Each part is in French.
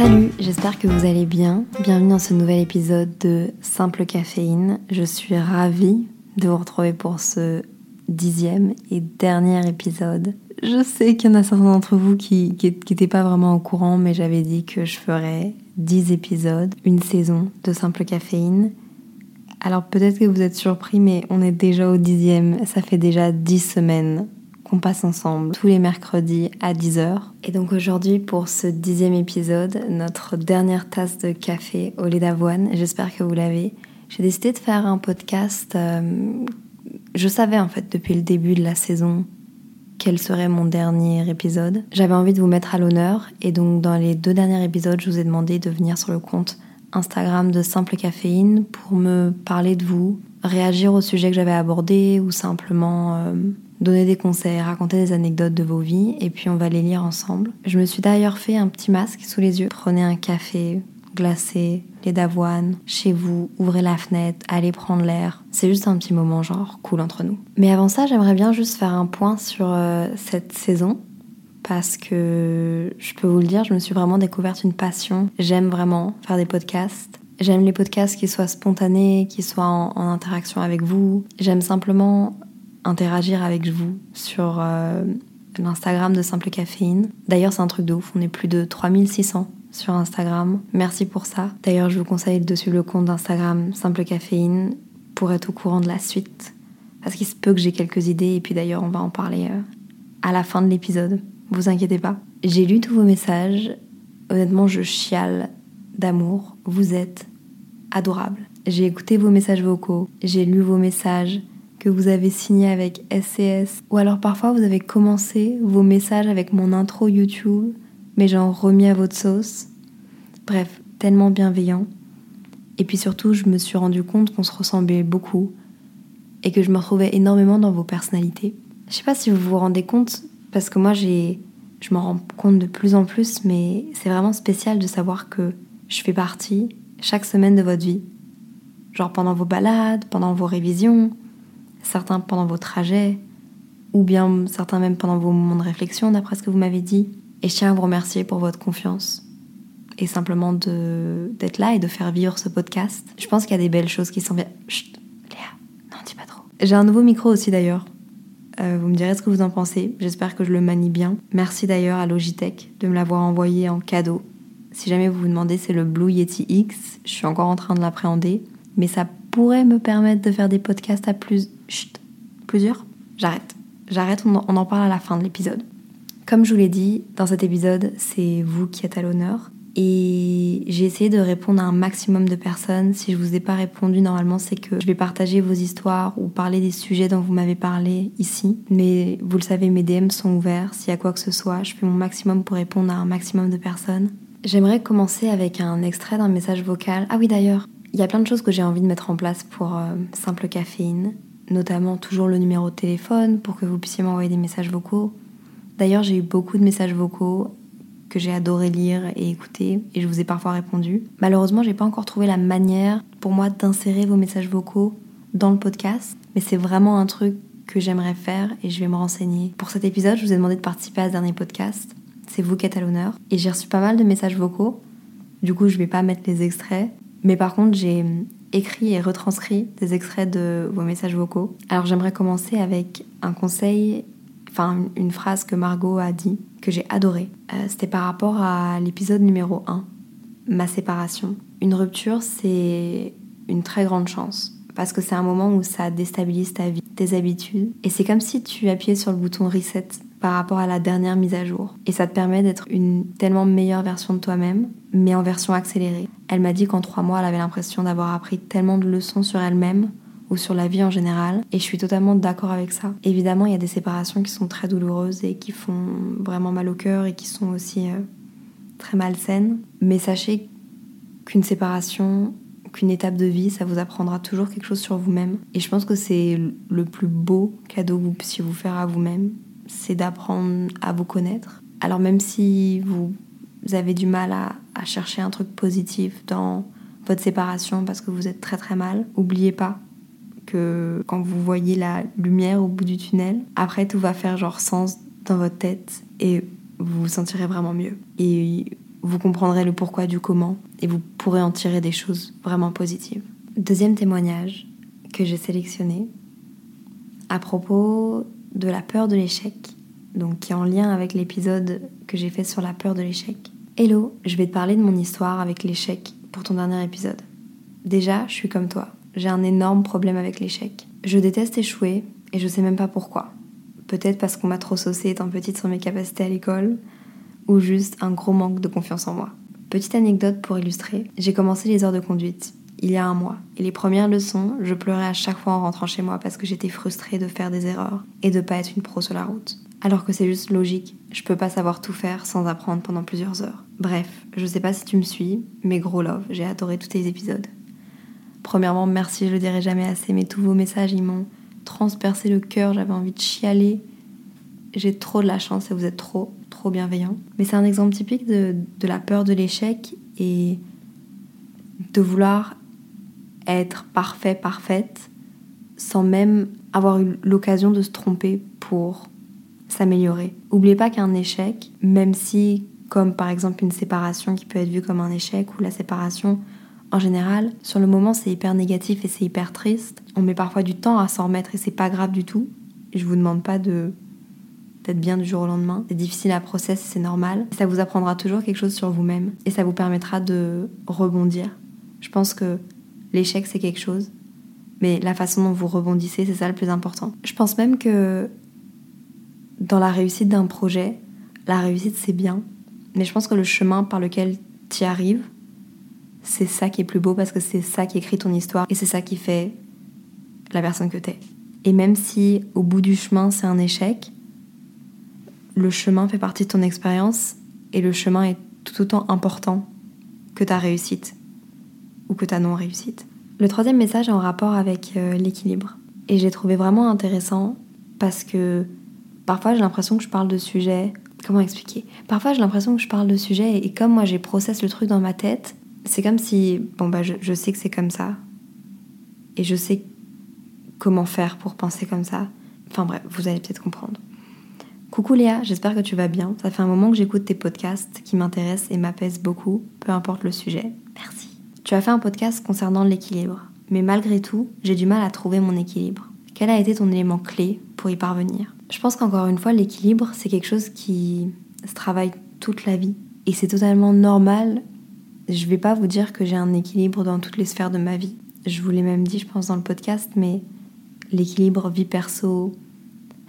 Salut, j'espère que vous allez bien. Bienvenue dans ce nouvel épisode de Simple Caféine. Je suis ravie de vous retrouver pour ce dixième et dernier épisode. Je sais qu'il y en a certains d'entre vous qui n'étaient pas vraiment au courant, mais j'avais dit que je ferais dix épisodes, une saison de Simple Caféine. Alors peut-être que vous êtes surpris, mais on est déjà au dixième. Ça fait déjà dix semaines qu'on passe ensemble tous les mercredis à 10h. Et donc aujourd'hui pour ce dixième épisode, notre dernière tasse de café au lait d'avoine, j'espère que vous l'avez, j'ai décidé de faire un podcast. Euh, je savais en fait depuis le début de la saison quel serait mon dernier épisode. J'avais envie de vous mettre à l'honneur et donc dans les deux derniers épisodes, je vous ai demandé de venir sur le compte Instagram de Simple Caféine pour me parler de vous, réagir au sujet que j'avais abordé ou simplement euh, donner des conseils, raconter des anecdotes de vos vies et puis on va les lire ensemble. Je me suis d'ailleurs fait un petit masque sous les yeux. Prenez un café glacé, lait d'avoine, chez vous, ouvrez la fenêtre, allez prendre l'air. C'est juste un petit moment genre cool entre nous. Mais avant ça, j'aimerais bien juste faire un point sur euh, cette saison parce que je peux vous le dire, je me suis vraiment découverte une passion. J'aime vraiment faire des podcasts. J'aime les podcasts qui soient spontanés, qui soient en interaction avec vous. J'aime simplement interagir avec vous sur euh, l'Instagram de Simple Caféine. D'ailleurs, c'est un truc de ouf, on est plus de 3600 sur Instagram. Merci pour ça. D'ailleurs, je vous conseille de suivre le compte d'Instagram Simple Caféine pour être au courant de la suite. Parce qu'il se peut que j'ai quelques idées et puis d'ailleurs, on va en parler euh, à la fin de l'épisode. Vous inquiétez pas. J'ai lu tous vos messages. Honnêtement, je chiale d'amour. Vous êtes adorables. J'ai écouté vos messages vocaux, j'ai lu vos messages, que vous avez signé avec SCS. Ou alors parfois vous avez commencé vos messages avec mon intro YouTube, mais genre remis à votre sauce. Bref, tellement bienveillant. Et puis surtout, je me suis rendu compte qu'on se ressemblait beaucoup et que je me retrouvais énormément dans vos personnalités. Je sais pas si vous vous rendez compte, parce que moi j'ai, je m'en rends compte de plus en plus, mais c'est vraiment spécial de savoir que je fais partie chaque semaine de votre vie. Genre pendant vos balades, pendant vos révisions, certains pendant vos trajets, ou bien certains même pendant vos moments de réflexion, d'après ce que vous m'avez dit. Et je tiens à vous remercier pour votre confiance et simplement d'être là et de faire vivre ce podcast. Je pense qu'il y a des belles choses qui sont bien. Chut, Léa, non, dis pas trop. J'ai un nouveau micro aussi d'ailleurs. Euh, vous me direz ce que vous en pensez. J'espère que je le manie bien. Merci d'ailleurs à Logitech de me l'avoir envoyé en cadeau. Si jamais vous vous demandez, c'est le Blue Yeti X. Je suis encore en train de l'appréhender. Mais ça pourrait me permettre de faire des podcasts à plus Chut, plusieurs J'arrête. J'arrête, on, en parle à la fin de l'épisode. Comme je vous l'ai dit, dans cet épisode, c'est vous qui êtes à l'honneur. Et j'ai essayé de répondre à un maximum de personnes. Si je vous ai pas répondu, normalement, c'est que je vais partager vos histoires ou parler des sujets dont vous m'avez parlé ici. Mais vous le savez, mes DM sont ouverts. S'il y a quoi que ce soit, je fais mon maximum pour répondre à un maximum de personnes. J'aimerais commencer avec un extrait d'un message vocal. Ah oui, d'ailleurs, il y a plein de choses que j'ai envie de mettre en place pour euh, Simple Caféine notamment toujours le numéro de téléphone pour que vous puissiez m'envoyer des messages vocaux. D'ailleurs, j'ai eu beaucoup de messages vocaux que j'ai adoré lire et écouter et je vous ai parfois répondu. Malheureusement, j'ai pas encore trouvé la manière pour moi d'insérer vos messages vocaux dans le podcast, mais c'est vraiment un truc que j'aimerais faire et je vais me renseigner. Pour cet épisode, je vous ai demandé de participer à ce dernier podcast. C'est vous qui êtes à l'honneur et j'ai reçu pas mal de messages vocaux. Du coup, je vais pas mettre les extraits, mais par contre, j'ai écrit et retranscrit des extraits de vos messages vocaux. Alors j'aimerais commencer avec un conseil, enfin une phrase que Margot a dit, que j'ai adoré. Euh, c'était par rapport à l'épisode numéro 1, ma séparation. Une rupture, c'est une très grande chance. Parce que c'est un moment où ça déstabilise ta vie, tes habitudes. Et c'est comme si tu appuyais sur le bouton reset par rapport à la dernière mise à jour. Et ça te permet d'être une tellement meilleure version de toi-même, mais en version accélérée. Elle m'a dit qu'en trois mois, elle avait l'impression d'avoir appris tellement de leçons sur elle-même ou sur la vie en général. Et je suis totalement d'accord avec ça. Évidemment, il y a des séparations qui sont très douloureuses et qui font vraiment mal au cœur et qui sont aussi euh, très malsaines. Mais sachez qu'une séparation, qu'une étape de vie, ça vous apprendra toujours quelque chose sur vous-même. Et je pense que c'est le plus beau cadeau que vous puissiez vous faire à vous-même, c'est d'apprendre à vous connaître. Alors même si vous avez du mal à, chercher un truc positif dans votre séparation parce que vous êtes très très mal, oubliez pas que quand vous voyez la lumière au bout du tunnel, après tout va faire genre sens dans votre tête et vous vous sentirez vraiment mieux. Et vous comprendrez le pourquoi du comment et vous pourrez en tirer des choses vraiment positives. Deuxième témoignage que j'ai sélectionné à propos de la peur de l'échec, donc qui est en lien avec l'épisode que j'ai fait sur la peur de l'échec. Hello, je vais te parler de mon histoire avec l'échec pour ton dernier épisode. Déjà, je suis comme toi j'ai un énorme problème avec l'échec. Je déteste échouer et je sais même pas pourquoi. Peut-être parce qu'on m'a trop saucé étant petite sur mes capacités à l'école ou juste un gros manque de confiance en moi. Petite anecdote pour illustrer, j'ai commencé les heures de conduite il y a un mois et les premières leçons, je pleurais à chaque fois en rentrant chez moi parce que j'étais frustrée de faire des erreurs et de pas être une pro sur la route. Alors que c'est juste logique, je peux pas savoir tout faire sans apprendre pendant plusieurs heures. Bref, je sais pas si tu me suis, mais gros love, j'ai adoré tous tes épisodes. Premièrement, merci, je le dirai jamais assez, mais tous vos messages, ils m'ont transpercé le cœur, j'avais envie de chialer. J'ai trop de la chance et vous êtes trop, trop bienveillants. Mais c'est un exemple typique de, la peur de l'échec et de vouloir être parfait, parfaite, sans même avoir eu l'occasion de se tromper pour s'améliorer. Oubliez pas qu'un échec, même si, comme par exemple une séparation qui peut être vue comme un échec, ou la séparation en général, sur le moment, c'est hyper négatif et c'est hyper triste. On met parfois du temps à s'en remettre et c'est pas grave du tout. Je vous demande pas de d'être bien du jour au lendemain. C'est difficile à processer, c'est normal. Ça vous apprendra toujours quelque chose sur vous-même et ça vous permettra de rebondir. Je pense que l'échec c'est quelque chose, mais la façon dont vous rebondissez, c'est ça le plus important. Je pense même que dans la réussite d'un projet, la réussite c'est bien, mais je pense que le chemin par lequel tu arrives, c'est ça qui est plus beau parce que c'est ça qui écrit ton histoire et c'est ça qui fait la personne que t'es. Et même si au bout du chemin c'est un échec, le chemin fait partie de ton expérience et le chemin est tout autant important que ta réussite ou que ta non-réussite. Le troisième message est en rapport avec euh, l'équilibre. Et j'ai trouvé vraiment intéressant parce que parfois j'ai l'impression que je parle de sujets. Comment expliquer? Parfois j'ai l'impression que je parle de sujets et, comme moi j'ai processé le truc dans ma tête, c'est comme si, bon bah je, sais que c'est comme ça, et je sais comment faire pour penser comme ça. Enfin bref, vous allez peut-être comprendre. Coucou Léa, j'espère que tu vas bien. Ça fait un moment que j'écoute tes podcasts qui m'intéressent et m'apaisent beaucoup, peu importe le sujet. Merci. Tu as fait un podcast concernant l'équilibre, mais malgré tout, j'ai du mal à trouver mon équilibre. Quel a été ton élément clé pour y parvenir? Je pense qu'encore une fois, l'équilibre, c'est quelque chose qui se travaille toute la vie. Et c'est totalement normal je vais pas vous dire que j'ai un équilibre dans toutes les sphères de ma vie. Je vous l'ai même dit, je pense, dans le podcast, mais l'équilibre vie perso,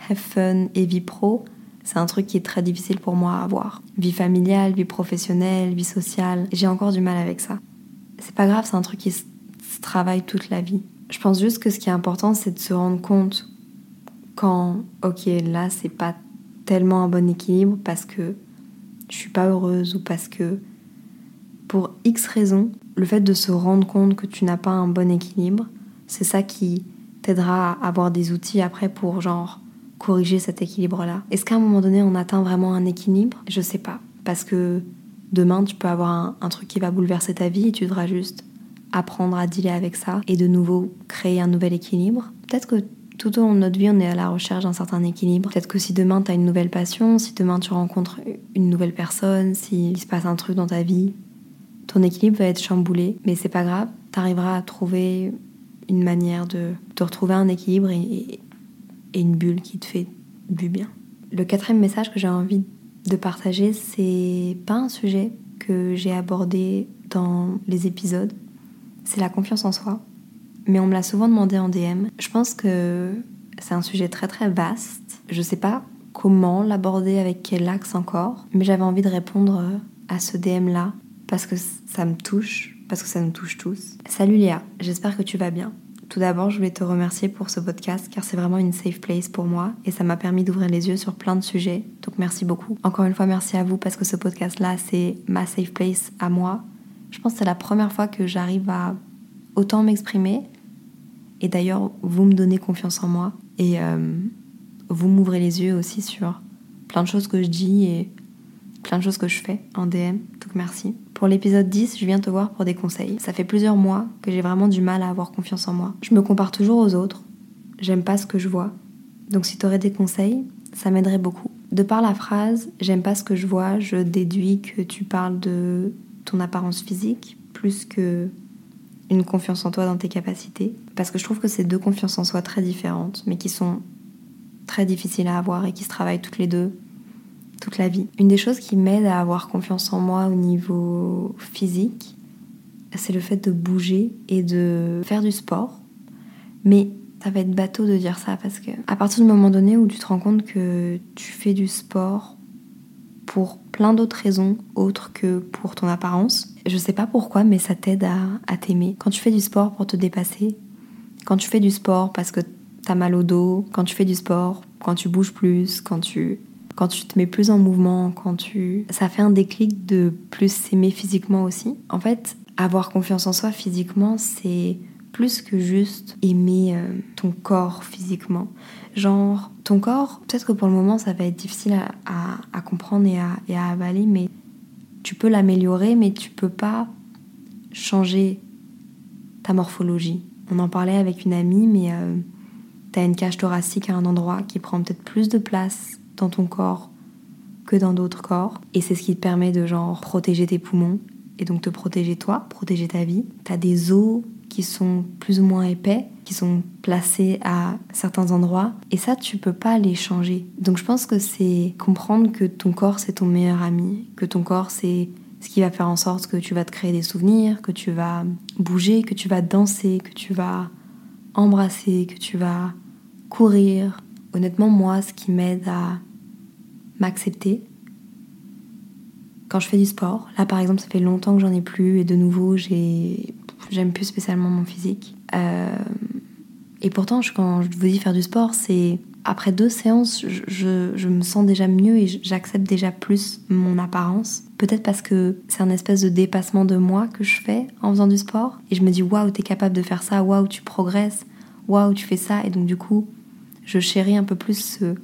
have fun et vie pro, c'est un truc qui est très difficile pour moi à avoir. Vie familiale, vie professionnelle, vie sociale, j'ai encore du mal avec ça. C'est pas grave, c'est un truc qui se travaille toute la vie. Je pense juste que ce qui est important, c'est de se rendre compte quand, ok, là, c'est pas tellement un bon équilibre parce que je suis pas heureuse ou parce que pour X raisons, le fait de se rendre compte que tu n'as pas un bon équilibre, c'est ça qui t'aidera à avoir des outils après pour genre corriger cet équilibre-là. Est-ce qu'à un moment donné on atteint vraiment un équilibre? Je sais pas. Parce que demain tu peux avoir un, truc qui va bouleverser ta vie et tu devras juste apprendre à dealer avec ça et de nouveau créer un nouvel équilibre. Peut-être que tout au long de notre vie, on est à la recherche d'un certain équilibre. Peut-être que si demain tu as une nouvelle passion, si demain tu rencontres une nouvelle personne, s'il se passe un truc dans ta vie, ton équilibre va être chamboulé, mais c'est pas grave, tu arriveras à trouver une manière de, retrouver un équilibre et, une bulle qui te fait du bien. Le quatrième message que j'ai envie de partager, c'est pas un sujet que j'ai abordé dans les épisodes, c'est la confiance en soi. Mais on me l'a souvent demandé en DM. Je pense que c'est un sujet très très vaste. Je sais pas comment l'aborder, avec quel axe encore, mais j'avais envie de répondre à ce DM là parce que ça me touche parce que ça nous touche tous. Salut Léa, j'espère que tu vas bien. Tout d'abord, je voulais te remercier pour ce podcast car c'est vraiment une safe place pour moi et ça m'a permis d'ouvrir les yeux sur plein de sujets. Donc merci beaucoup. Encore une fois, merci à vous parce que ce podcast-là, c'est ma safe place à moi. Je pense que c'est la première fois que j'arrive à autant m'exprimer. Et d'ailleurs, vous me donnez confiance en moi et euh, vous m'ouvrez les yeux aussi sur plein de choses que je dis et plein de choses que je fais en DM. Donc merci. Pour l'épisode 10, je viens te voir pour des conseils. Ça fait plusieurs mois que j'ai vraiment du mal à avoir confiance en moi. Je me compare toujours aux autres. J'aime pas ce que je vois. Donc si tu aurais des conseils, ça m'aiderait beaucoup. De par la phrase j'aime pas ce que je vois, je déduis que tu parles de ton apparence physique plus que une confiance en toi dans tes capacités. Parce que je trouve que c'est deux confiances en soi très différentes, mais qui sont très difficiles à avoir et qui se travaillent toutes les deux toute la vie. Une des choses qui m'aide à avoir confiance en moi au niveau physique, c'est le fait de bouger et de faire du sport. Mais ça va être bateau de dire ça parce que à partir du moment donné où tu te rends compte que tu fais du sport pour plein d'autres raisons autres que pour ton apparence, je sais pas pourquoi, mais ça t'aide à, à t'aimer. Quand tu fais du sport pour te dépasser, quand tu fais du sport parce que t'as mal au dos, quand tu fais du sport, quand tu bouges plus, quand tu quand tu te mets plus en mouvement, quand tu... Ça fait un déclic de plus s'aimer physiquement aussi. En fait, avoir confiance en soi physiquement, c'est plus que juste aimer euh, ton corps physiquement. Genre, ton corps, peut-être que pour le moment, ça va être difficile à, comprendre et à, avaler, mais tu peux l'améliorer, mais tu peux pas changer ta morphologie. On en parlait avec une amie, mais euh, tu as une cage thoracique à un endroit qui prend peut-être plus de place dans ton corps que dans d'autres corps. Et c'est ce qui te permet de genre protéger tes poumons et donc te protéger toi, protéger ta vie. T'as des os qui sont plus ou moins épais, qui sont placés à certains endroits. Et ça, tu peux pas les changer. Donc je pense que c'est comprendre que ton corps, c'est ton meilleur ami, que ton corps, c'est ce qui va faire en sorte que tu vas te créer des souvenirs, que tu vas bouger, que tu vas danser, que tu vas embrasser, que tu vas courir. Honnêtement, moi, ce qui m'aide à m'accepter. Quand je fais du sport, là par exemple, ça fait longtemps que j'en ai plus et de nouveau, j'ai j'aime plus spécialement mon physique. Euh, et pourtant, quand je vous dis faire du sport, c'est après deux séances, je, je, me sens déjà mieux et j'accepte déjà plus mon apparence. Peut-être parce que c'est un espèce de dépassement de moi que je fais en faisant du sport. Et je me dis, waouh, t'es capable de faire ça, waouh, tu progresses, waouh, tu fais ça. Et donc, du coup, je chéris un peu plus ce,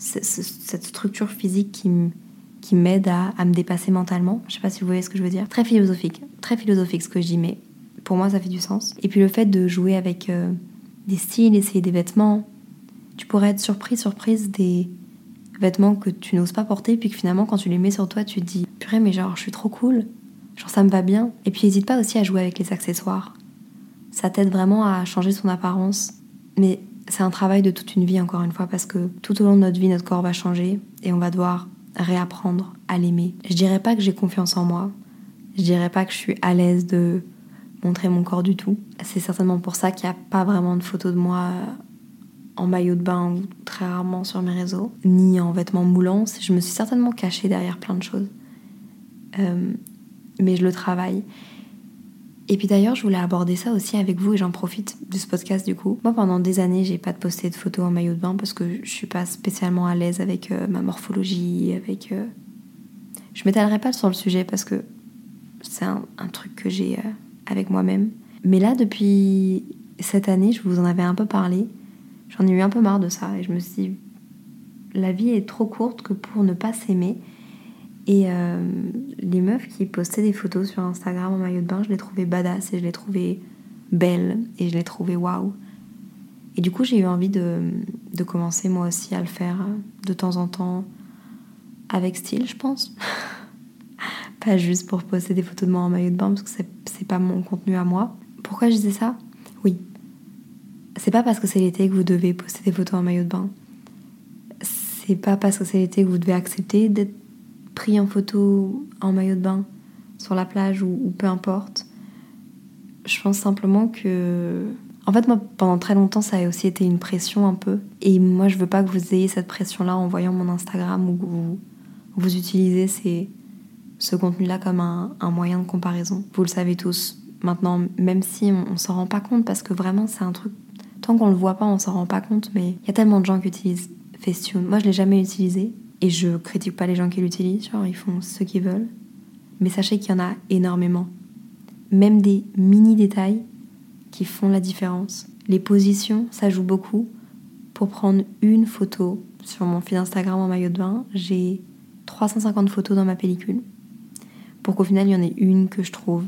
cette structure physique qui, qui m'aide à, à, me dépasser mentalement. Je sais pas si vous voyez ce que je veux dire. Très philosophique, très philosophique ce que je dis, mais pour moi ça fait du sens. Et puis le fait de jouer avec euh, des styles, essayer des vêtements, tu pourrais être surprise, surprise des vêtements que tu n'oses pas porter, puis que finalement quand tu les mets sur toi, tu te dis purée, mais genre je suis trop cool, genre ça me va bien. Et puis n'hésite pas aussi à jouer avec les accessoires. Ça t'aide vraiment à changer son apparence. Mais c'est un travail de toute une vie, encore une fois, parce que tout au long de notre vie, notre corps va changer et on va devoir réapprendre à l'aimer. Je dirais pas que j'ai confiance en moi. Je dirais pas que je suis à l'aise de montrer mon corps du tout. C'est certainement pour ça qu'il n'y a pas vraiment de photos de moi en maillot de bain ou très rarement sur mes réseaux, ni en vêtements moulants. Je me suis certainement cachée derrière plein de choses. Euh, mais je le travaille. Et puis d'ailleurs, je voulais aborder ça aussi avec vous et j'en profite de ce podcast du coup. Moi, pendant des années, j'ai pas posté de photos en maillot de bain parce que je suis pas spécialement à l'aise avec euh, ma morphologie, avec. Euh... Je m'étalerai pas sur le sujet parce que c'est un, truc que j'ai euh, avec moi-même. Mais là, depuis cette année, je vous en avais un peu parlé. J'en ai eu un peu marre de ça et je me suis dit, la vie est trop courte que pour ne pas s'aimer et euh, les meufs qui postaient des photos sur Instagram en maillot de bain, je les trouvais badass et je les trouvais belles et je les trouvais waouh. Et du coup, j'ai eu envie de, de, commencer moi aussi à le faire de temps en temps avec style, je pense. pas juste pour poster des photos de moi en maillot de bain parce que c'est pas mon contenu à moi. Pourquoi je disais ça? Oui. C'est pas parce que c'est l'été que vous devez poster des photos en maillot de bain. C'est pas parce que c'est l'été que vous devez accepter d'être pris en photo en maillot de bain sur la plage ou, peu importe. Je pense simplement que. En fait, moi, pendant très longtemps, ça a aussi été une pression un peu. Et moi, je veux pas que vous ayez cette pression-là en voyant mon Instagram ou que vous, vous utilisez ces, ce contenu-là comme un, moyen de comparaison. Vous le savez tous. Maintenant, même si on, on s'en rend pas compte, parce que vraiment c'est un truc, tant qu'on le voit pas, on s'en rend pas compte, mais il y a tellement de gens qui utilisent Facetune. Moi, je l'ai jamais utilisé et je critique pas les gens qui l'utilisent, ils font ce qu'ils veulent. Mais sachez qu'il y en a énormément. Même des mini détails qui font la différence. Les positions, ça joue beaucoup. Pour prendre une photo sur mon fil Instagram en maillot de bain, j'ai 350 photos dans ma pellicule. Pour qu'au final, il y en ait une que je trouve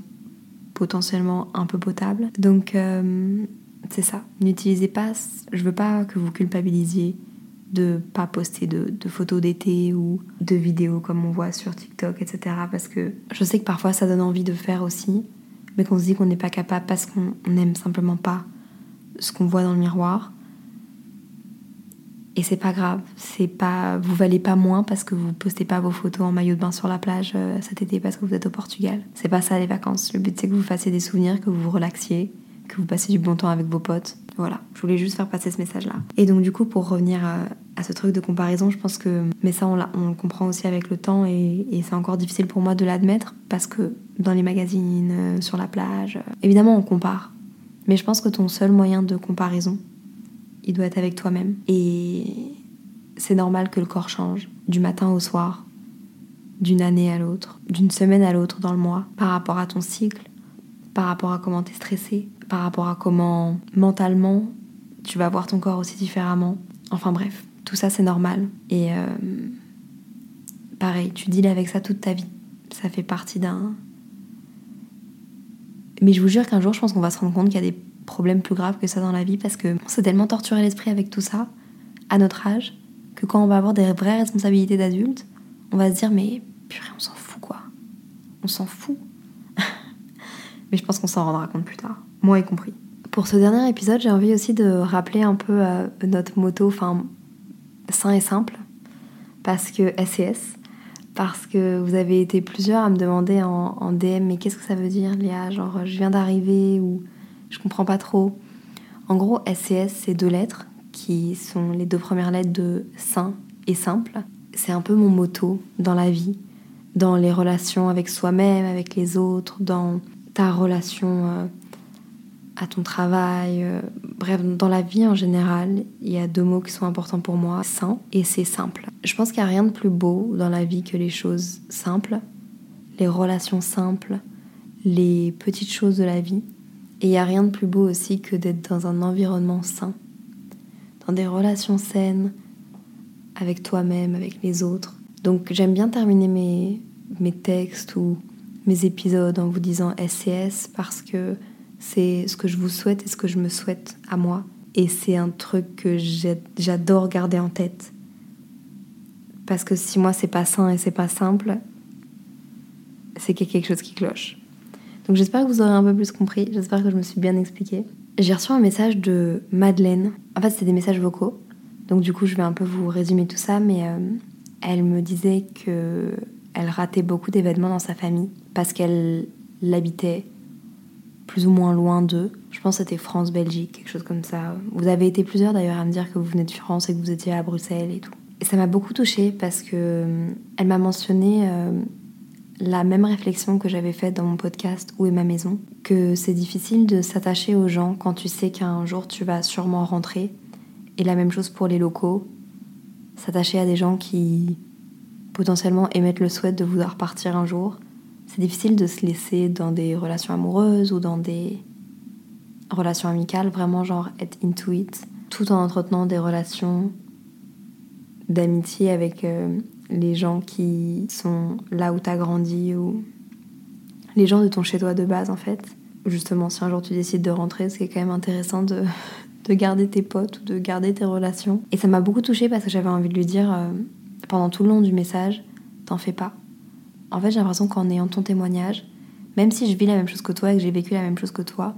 potentiellement un peu potable. Donc, euh, c'est ça. N'utilisez pas. Je veux pas que vous culpabilisiez de pas poster de, photos d'été ou de vidéos comme on voit sur TikTok, etc. Parce que je sais que parfois ça donne envie de faire aussi, mais qu'on se dit qu'on n'est pas capable parce qu'on n'aime simplement pas ce qu'on voit dans le miroir. Et c'est pas grave, c'est pas, vous valez pas moins parce que vous postez pas vos photos en maillot de bain sur la plage euh, cet été parce que vous êtes au Portugal. C'est pas ça les vacances. Le but c'est que vous fassiez des souvenirs, que vous vous relaxiez, que vous passiez du bon temps avec vos potes. Voilà, je voulais juste faire passer ce message-là. Et donc du coup, pour revenir à, ce truc de comparaison, je pense que, mais ça on, on le comprend aussi avec le temps et, et c'est encore difficile pour moi de l'admettre parce que dans les magazines, euh, sur la plage, euh, évidemment on compare. Mais je pense que ton seul moyen de comparaison, il doit être avec toi-même. Et c'est normal que le corps change du matin au soir, d'une année à l'autre, d'une semaine à l'autre dans le mois, par rapport à ton cycle, par rapport à comment t'es stressé, par rapport à comment mentalement tu vas voir ton corps aussi différemment. Enfin bref, tout ça c'est normal. Et euh, pareil, tu deals avec ça toute ta vie. Ça fait partie d'un, mais je vous jure qu'un jour, je pense qu'on va se rendre compte qu'il y a des problèmes plus graves que ça dans la vie parce que on s'est tellement torturé l'esprit avec tout ça, à notre âge, que quand on va avoir des vraies responsabilités d'adulte, on va se dire mais purée, on s'en fout quoi. On s'en fout. mais je pense qu'on s'en rendra compte plus tard, moi y compris. Pour ce dernier épisode, j'ai envie aussi de rappeler un peu euh, notre motto, enfin, sain et simple, parce que SES, parce que vous avez été plusieurs à me demander en, DM mais qu'est-ce que ça veut dire Léa? Genre je viens d'arriver ou je comprends pas trop. En gros, SCS, c'est deux lettres qui sont les deux premières lettres de sain et simple. C'est un peu mon motto dans la vie, dans les relations avec soi-même, avec les autres, dans ta relation euh, à ton travail, euh, bref, dans la vie en général, il y a deux mots qui sont importants pour moi, sain et c'est simple. Je pense qu'il n'y a rien de plus beau dans la vie que les choses simples, les relations simples, les petites choses de la vie. Et il n'y a rien de plus beau aussi que d'être dans un environnement sain, dans des relations saines, avec toi-même, avec les autres. Donc j'aime bien terminer mes, mes textes ou mes épisodes en vous disant SCS parce que c'est ce que je vous souhaite et ce que je me souhaite à moi. Et c'est un truc que j'adore garder en tête. Parce que si moi c'est pas sain et c'est pas simple, c'est qu'il y a quelque chose qui cloche. Donc j'espère que vous aurez un peu plus compris, j'espère que je me suis bien expliquée. J'ai reçu un message de Madeleine. En fait, c'est des messages vocaux. Donc du coup, je vais un peu vous résumer tout ça, mais euh, elle me disait que elle ratait beaucoup d'événements dans sa famille parce qu'elle l'habitait plus ou moins loin d'eux. Je pense que c'était France-Belgique, quelque chose comme ça. Vous avez été plusieurs d'ailleurs à me dire que vous venez de France et que vous étiez à Bruxelles et tout. Et ça m'a beaucoup touchée parce que euh, elle m'a mentionné euh, la même réflexion que j'avais faite dans mon podcast Où est ma maison Que c'est difficile de s'attacher aux gens quand tu sais qu'un jour tu vas sûrement rentrer. Et la même chose pour les locaux. S'attacher à des gens qui potentiellement émettent le souhait de vouloir partir un jour c'est difficile de se laisser dans des relations amoureuses ou dans des relations amicales, vraiment genre être into it, tout en entretenant des relations d'amitié avec euh, les gens qui sont là où t'as grandi ou les gens de ton chez-toi de base en fait. Justement, si un jour tu décides de rentrer, c'est quand même intéressant de, de garder tes potes ou de garder tes relations. Et ça m'a beaucoup touchée parce que j'avais envie de lui dire euh, pendant tout le long du message, t'en fais pas. En fait, j'ai l'impression qu'en ayant ton témoignage, même si je vis la même chose que toi et que j'ai vécu la même chose que toi,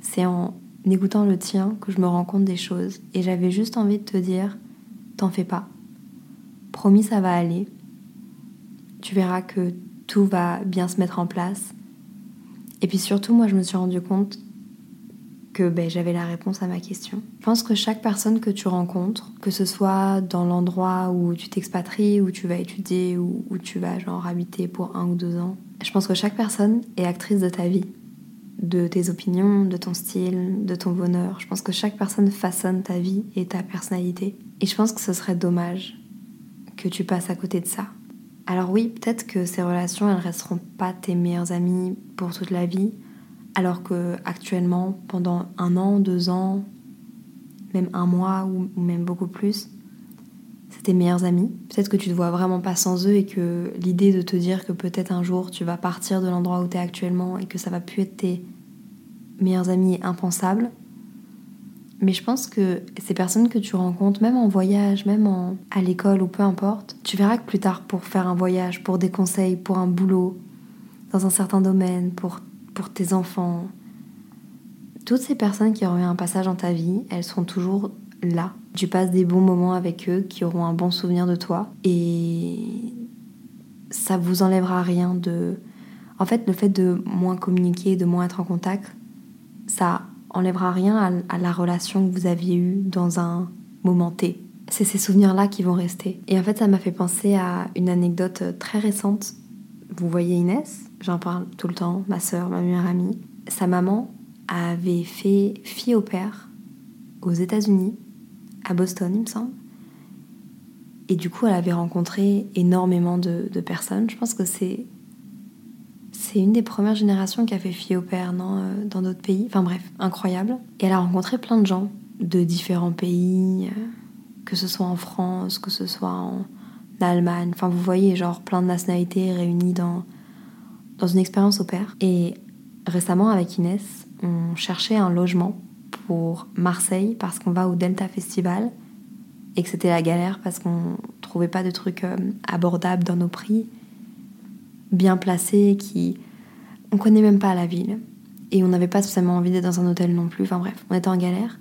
c'est en écoutant le tien que je me rends compte des choses. Et j'avais juste envie de te dire, t'en fais pas. Promis, ça va aller. Tu verras que tout va bien se mettre en place. Et puis surtout, moi, je me suis rendu compte que ben, j'avais la réponse à ma question. Je pense que chaque personne que tu rencontres, que ce soit dans l'endroit où tu t'expatries, où tu vas étudier, ou où tu vas genre habiter pour un ou deux ans, je pense que chaque personne est actrice de ta vie, de tes opinions, de ton style, de ton bonheur. Je pense que chaque personne façonne ta vie et ta personnalité. Et je pense que ce serait dommage que tu passes à côté de ça. Alors oui, peut-être que ces relations, elles resteront pas tes meilleures amies pour toute la vie, alors que actuellement, pendant un an, deux ans, même un mois ou même beaucoup plus, c'est tes meilleurs amis. Peut-être que tu te vois vraiment pas sans eux et que l'idée de te dire que peut-être un jour tu vas partir de l'endroit où tu es actuellement et que ça va plus être tes meilleurs amis est impensable. Mais je pense que ces personnes que tu rencontres, même en voyage, même à l'école ou peu importe, tu verras que plus tard, pour faire un voyage, pour des conseils, pour un boulot, dans un certain domaine, pour, pour tes enfants, toutes ces personnes qui auront eu un passage dans ta vie, elles seront toujours là. Tu passes des bons moments avec eux qui auront un bon souvenir de toi et ça vous enlèvera rien de. En fait, le fait de moins communiquer, de moins être en contact, ça enlèvera rien à, la relation que vous aviez eue dans un moment T. C'est ces souvenirs-là qui vont rester. Et en fait, ça m'a fait penser à une anecdote très récente. Vous voyez Inès, j'en parle tout le temps, ma soeur, ma meilleure amie. Sa maman avait fait fille au père aux États-Unis, à Boston, il me semble. Et du coup, elle avait rencontré énormément de, de personnes. Je pense que c'est c'est une des premières générations qui a fait fille au père non, euh, dans d'autres pays. Enfin bref, incroyable. Et elle a rencontré plein de gens de différents pays, euh, que ce soit en France, que ce soit en Allemagne. Enfin, vous voyez, genre plein de nationalités réunies dans, dans une expérience au père. Et récemment, avec Inès, on cherchait un logement pour Marseille parce qu'on va au Delta Festival et que c'était la galère parce qu'on trouvait pas de trucs euh, abordables dans nos prix bien placé, qui. On connaît même pas la ville. Et on n'avait pas spécialement envie d'être dans un hôtel non plus. Enfin bref, on était en galère.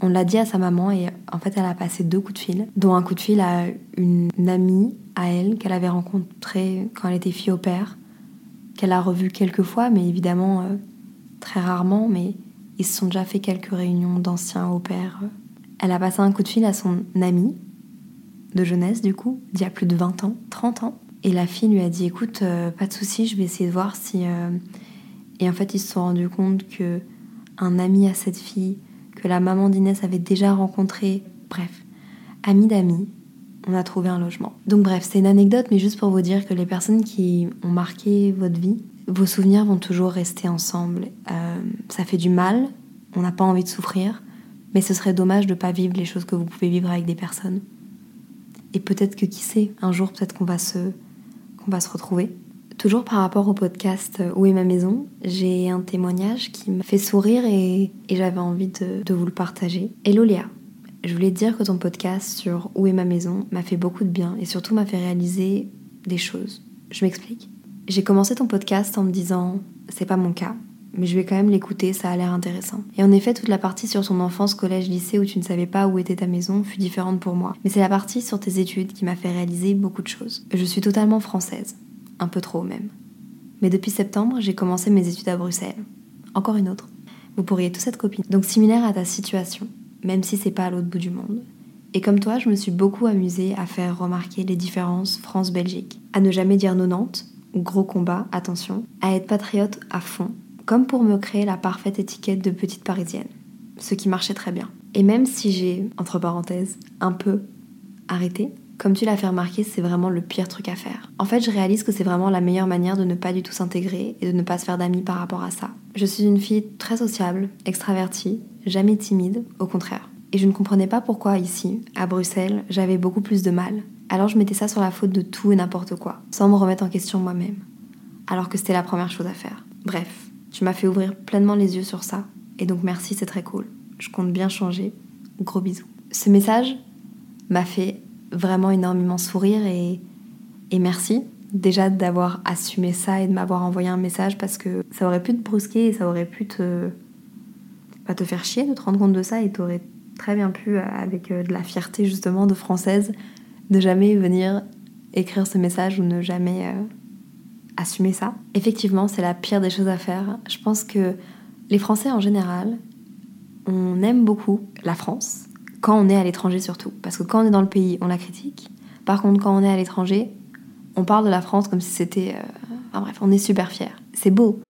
On l'a dit à sa maman et en fait elle a passé deux coups de fil, dont un coup de fil à une amie à elle qu'elle avait rencontrée quand elle était fille au père, qu'elle a revue quelques fois, mais évidemment euh, très rarement, mais ils se sont déjà fait quelques réunions d'anciens au père. Elle a passé un coup de fil à son amie de jeunesse du coup, d'il y a plus de 20 ans, 30 ans, et la fille lui a dit écoute, euh, pas de souci, je vais essayer de voir si. Euh, et en fait, ils se sont rendus compte que un ami à cette fille, que la maman d'Inès avait déjà rencontré, bref, ami d'amis, on a trouvé un logement. Donc bref, c'est une anecdote, mais juste pour vous dire que les personnes qui ont marqué votre vie, vos souvenirs vont toujours rester ensemble. Euh, ça fait du mal, on n'a pas envie de souffrir, mais ce serait dommage de ne pas vivre les choses que vous pouvez vivre avec des personnes. Et peut-être que qui sait, un jour peut-être qu'on va se qu'on va se retrouver. Toujours par rapport au podcast Où est ma maison, j'ai un témoignage qui me fait sourire et, j'avais envie de, vous le partager. Hello Léa, je voulais te dire que ton podcast sur Où est ma maison m'a fait beaucoup de bien et surtout m'a fait réaliser des choses. Je m'explique. J'ai commencé ton podcast en me disant c'est pas mon cas, mais je vais quand même l'écouter, ça a l'air intéressant. Et en effet, toute la partie sur ton enfance, collège, lycée où tu ne savais pas où était ta maison fut différente pour moi. Mais c'est la partie sur tes études qui m'a fait réaliser beaucoup de choses. Je suis totalement française, un peu trop même. Mais depuis septembre, j'ai commencé mes études à Bruxelles. Encore une autre. Vous pourriez tous être copines. Donc similaire à ta situation, même si c'est pas à l'autre bout du monde. Et comme toi, je me suis beaucoup amusée à faire remarquer les différences France-Belgique, à ne jamais dire 90, gros combat, attention, à être patriote à fond comme pour me créer la parfaite étiquette de petite parisienne, ce qui marchait très bien. Et même si j'ai, entre parenthèses, un peu arrêté, comme tu l'as fait remarquer, c'est vraiment le pire truc à faire. En fait, je réalise que c'est vraiment la meilleure manière de ne pas du tout s'intégrer et de ne pas se faire d'amis par rapport à ça. Je suis une fille très sociable, extravertie, jamais timide, au contraire. Et je ne comprenais pas pourquoi ici, à Bruxelles, j'avais beaucoup plus de mal. Alors je mettais ça sur la faute de tout et n'importe quoi, sans me remettre en question moi-même. Alors que c'était la première chose à faire. Bref, tu m'as fait ouvrir pleinement les yeux sur ça. Et donc merci, c'est très cool. Je compte bien changer. Gros bisous. Ce message m'a fait vraiment énormément sourire et, merci déjà d'avoir assumé ça et de m'avoir envoyé un message parce que ça aurait pu te brusquer et ça aurait pu te, pas te faire chier de te rendre compte de ça et t'aurais très bien pu, euh, avec euh, de la fierté justement de française, de jamais venir écrire ce message ou ne jamais euh, assumer ça. Effectivement, c'est la pire des choses à faire. Je pense que les Français en général, on aime beaucoup la France quand on est à l'étranger surtout. Parce que quand on est dans le pays, on la critique. Par contre, quand on est à l'étranger, on parle de la France comme si c'était... Euh, enfin bref, on est super fiers. C'est beau.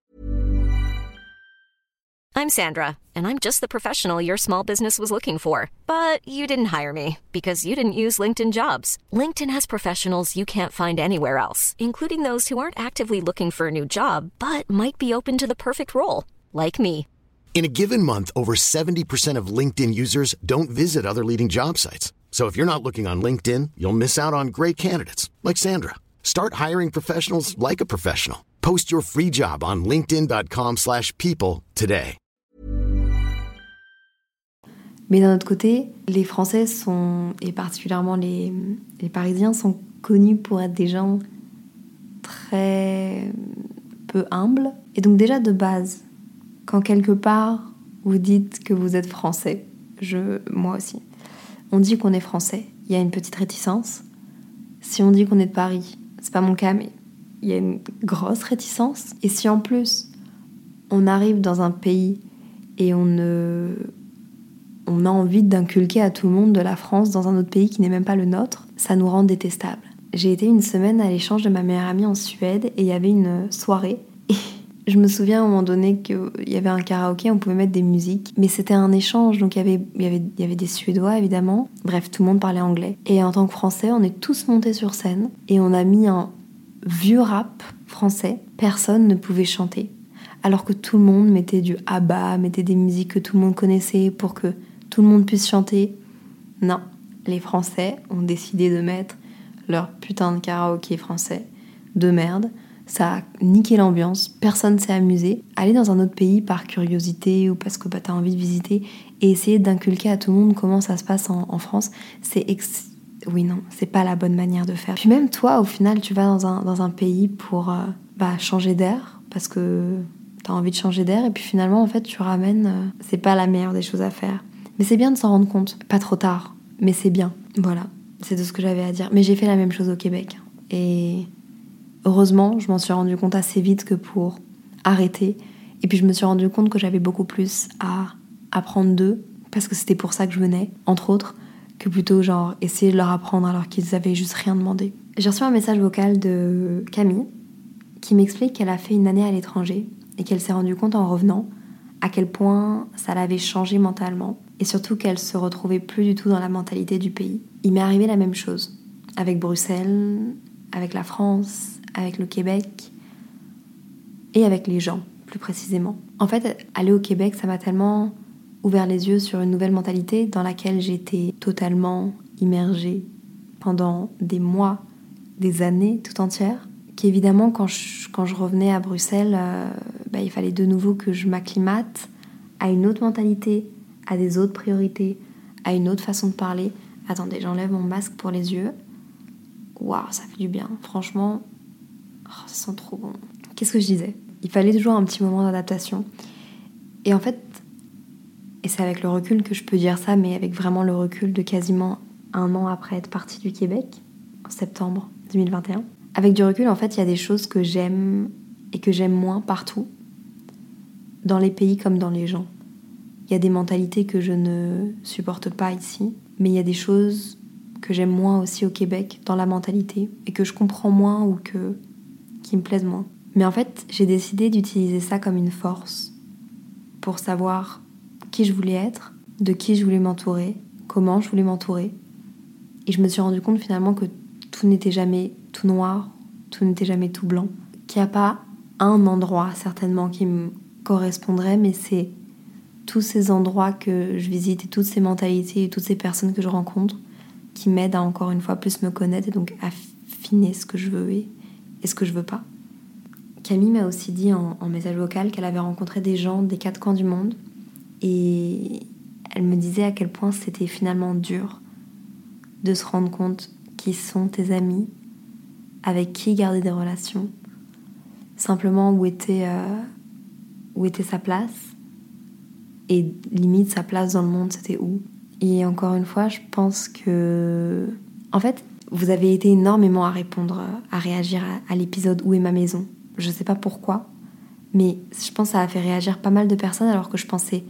I'm Sandra, and I'm just the professional your small business was looking for. But you didn't hire me because you didn't use LinkedIn jobs. LinkedIn has professionals you can't find anywhere else, including those who aren't actively looking for a new job, but might be open to the perfect role, like me. In a given month, over 70% of LinkedIn users don't visit other leading job sites. So if you're not looking on LinkedIn, you'll miss out on great candidates like Sandra. Start hiring professionals like a professional. Post your free job on linkedin.com/people today. Mais d'un autre côté, les Français sont et particulièrement les, les Parisiens sont connus pour être des gens très peu humbles et donc déjà de base quand quelque part vous dites que vous êtes français, je, moi aussi, on dit qu'on est français, il y a une petite réticence. Si on dit qu'on est de Paris, c'est pas mon cas, mais il y a une grosse réticence. Et si en plus on arrive dans un pays et on ne, on a envie d'inculquer à tout le monde de la France dans un autre pays qui n'est même pas le nôtre, ça nous rend détestables. J'ai été une semaine à l'échange de ma meilleure amie en Suède et il y avait une soirée je me souviens à un moment donné qu'il y avait un karaoké, on pouvait mettre des musiques, mais c'était un échange, donc il y, avait, y avait, y avait des Suédois évidemment. Bref, tout le monde parlait anglais. Et en tant que Français, on est tous montés sur scène et on a mis un vieux rap français. Personne ne pouvait chanter. Alors que tout le monde mettait du ABBA, mettait des musiques que tout le monde connaissait pour que tout le monde puisse chanter. Non, les Français ont décidé de mettre leur putain de karaoké français de merde ça a niqué l'ambiance, personne s'est amusé. Aller dans un autre pays par curiosité ou parce que bah, tu as envie de visiter et essayer d'inculquer à tout le monde comment ça se passe en, France, c'est oui non, c'est pas la bonne manière de faire. Puis même toi, au final, tu vas dans un, dans un pays pour euh, bah, changer d'air parce que tu as envie de changer d'air et puis finalement en fait tu ramènes, euh, c'est pas la meilleure des choses à faire. Mais c'est bien de s'en rendre compte, pas trop tard, mais c'est bien. Voilà, c'est tout ce que j'avais à dire. Mais j'ai fait la même chose au Québec et Heureusement, je m'en suis rendu compte assez vite que pour arrêter. Et puis je me suis rendu compte que j'avais beaucoup plus à apprendre d'eux, parce que c'était pour ça que je venais, entre autres, que plutôt genre essayer de leur apprendre alors qu'ils avaient juste rien demandé. J'ai reçu un message vocal de Camille qui m'explique qu'elle a fait une année à l'étranger et qu'elle s'est rendue compte en revenant à quel point ça l'avait changé mentalement et surtout qu'elle se retrouvait plus du tout dans la mentalité du pays. Il m'est arrivé la même chose avec Bruxelles, avec la France, avec le Québec et avec les gens, plus précisément. En fait, aller au Québec, ça m'a tellement ouvert les yeux sur une nouvelle mentalité dans laquelle j'étais totalement immergée pendant des mois, des années tout entières, qu'évidemment, quand je, quand je revenais à Bruxelles, euh, bah, il fallait de nouveau que je m'acclimate à une autre mentalité, à des autres priorités, à une autre façon de parler. Attendez, j'enlève mon masque pour les yeux. Waouh, ça fait du bien. Franchement, Oh, ça sent trop bon. Qu'est-ce que je disais? Il fallait toujours un petit moment d'adaptation. Et en fait, et c'est avec le recul que je peux dire ça, mais avec vraiment le recul de quasiment un an après être partie du Québec, en septembre 2021. Avec du recul, en fait, il y a des choses que j'aime et que j'aime moins partout, dans les pays comme dans les gens. Il y a des mentalités que je ne supporte pas ici, mais il y a des choses que j'aime moins aussi au Québec, dans la mentalité, et que je comprends moins ou que qui me plaisent moins. Mais en fait, j'ai décidé d'utiliser ça comme une force pour savoir qui je voulais être, de qui je voulais m'entourer, comment je voulais m'entourer. Et je me suis rendu compte finalement que tout n'était jamais tout noir, tout n'était jamais tout blanc, qu'il n'y a pas un endroit certainement qui me correspondrait, mais c'est tous ces endroits que je visite et toutes ces mentalités et toutes ces personnes que je rencontre qui m'aident à encore une fois plus me connaître et donc affiner ce que je veux et et ce que je veux pas? Camille m'a aussi dit en, message vocal qu'elle avait rencontré des gens des quatre coins du monde et elle me disait à quel point c'était finalement dur de se rendre compte qui sont tes amis, avec qui garder des relations, simplement où était, euh, où était sa place et limite sa place dans le monde c'était où? Et encore une fois, je pense que en fait, vous avez été énormément à répondre, à réagir à, l'épisode Où est ma maison? Je ne sais pas pourquoi, mais je pense que ça a fait réagir pas mal de personnes alors que je pensais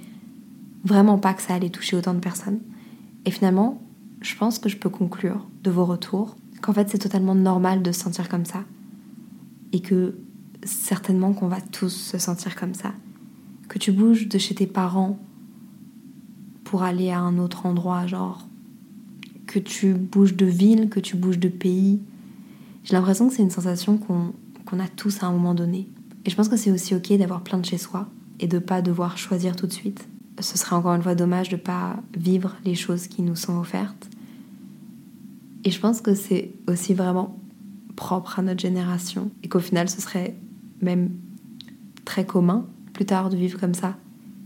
vraiment pas que ça allait toucher autant de personnes. Et finalement, je pense que je peux conclure de vos retours qu'en fait c'est totalement normal de se sentir comme ça. Et que certainement qu'on va tous se sentir comme ça. Que tu bouges de chez tes parents pour aller à un autre endroit, genre que tu bouges de ville, que tu bouges de pays. J'ai l'impression que c'est une sensation qu'on a tous à un moment donné. Et je pense que c'est aussi ok d'avoir plein de chez soi et de pas devoir choisir tout de suite. Ce serait encore une fois dommage de pas vivre les choses qui nous sont offertes. Et je pense que c'est aussi vraiment propre à notre génération et qu'au final ce serait même très commun plus tard de vivre comme ça,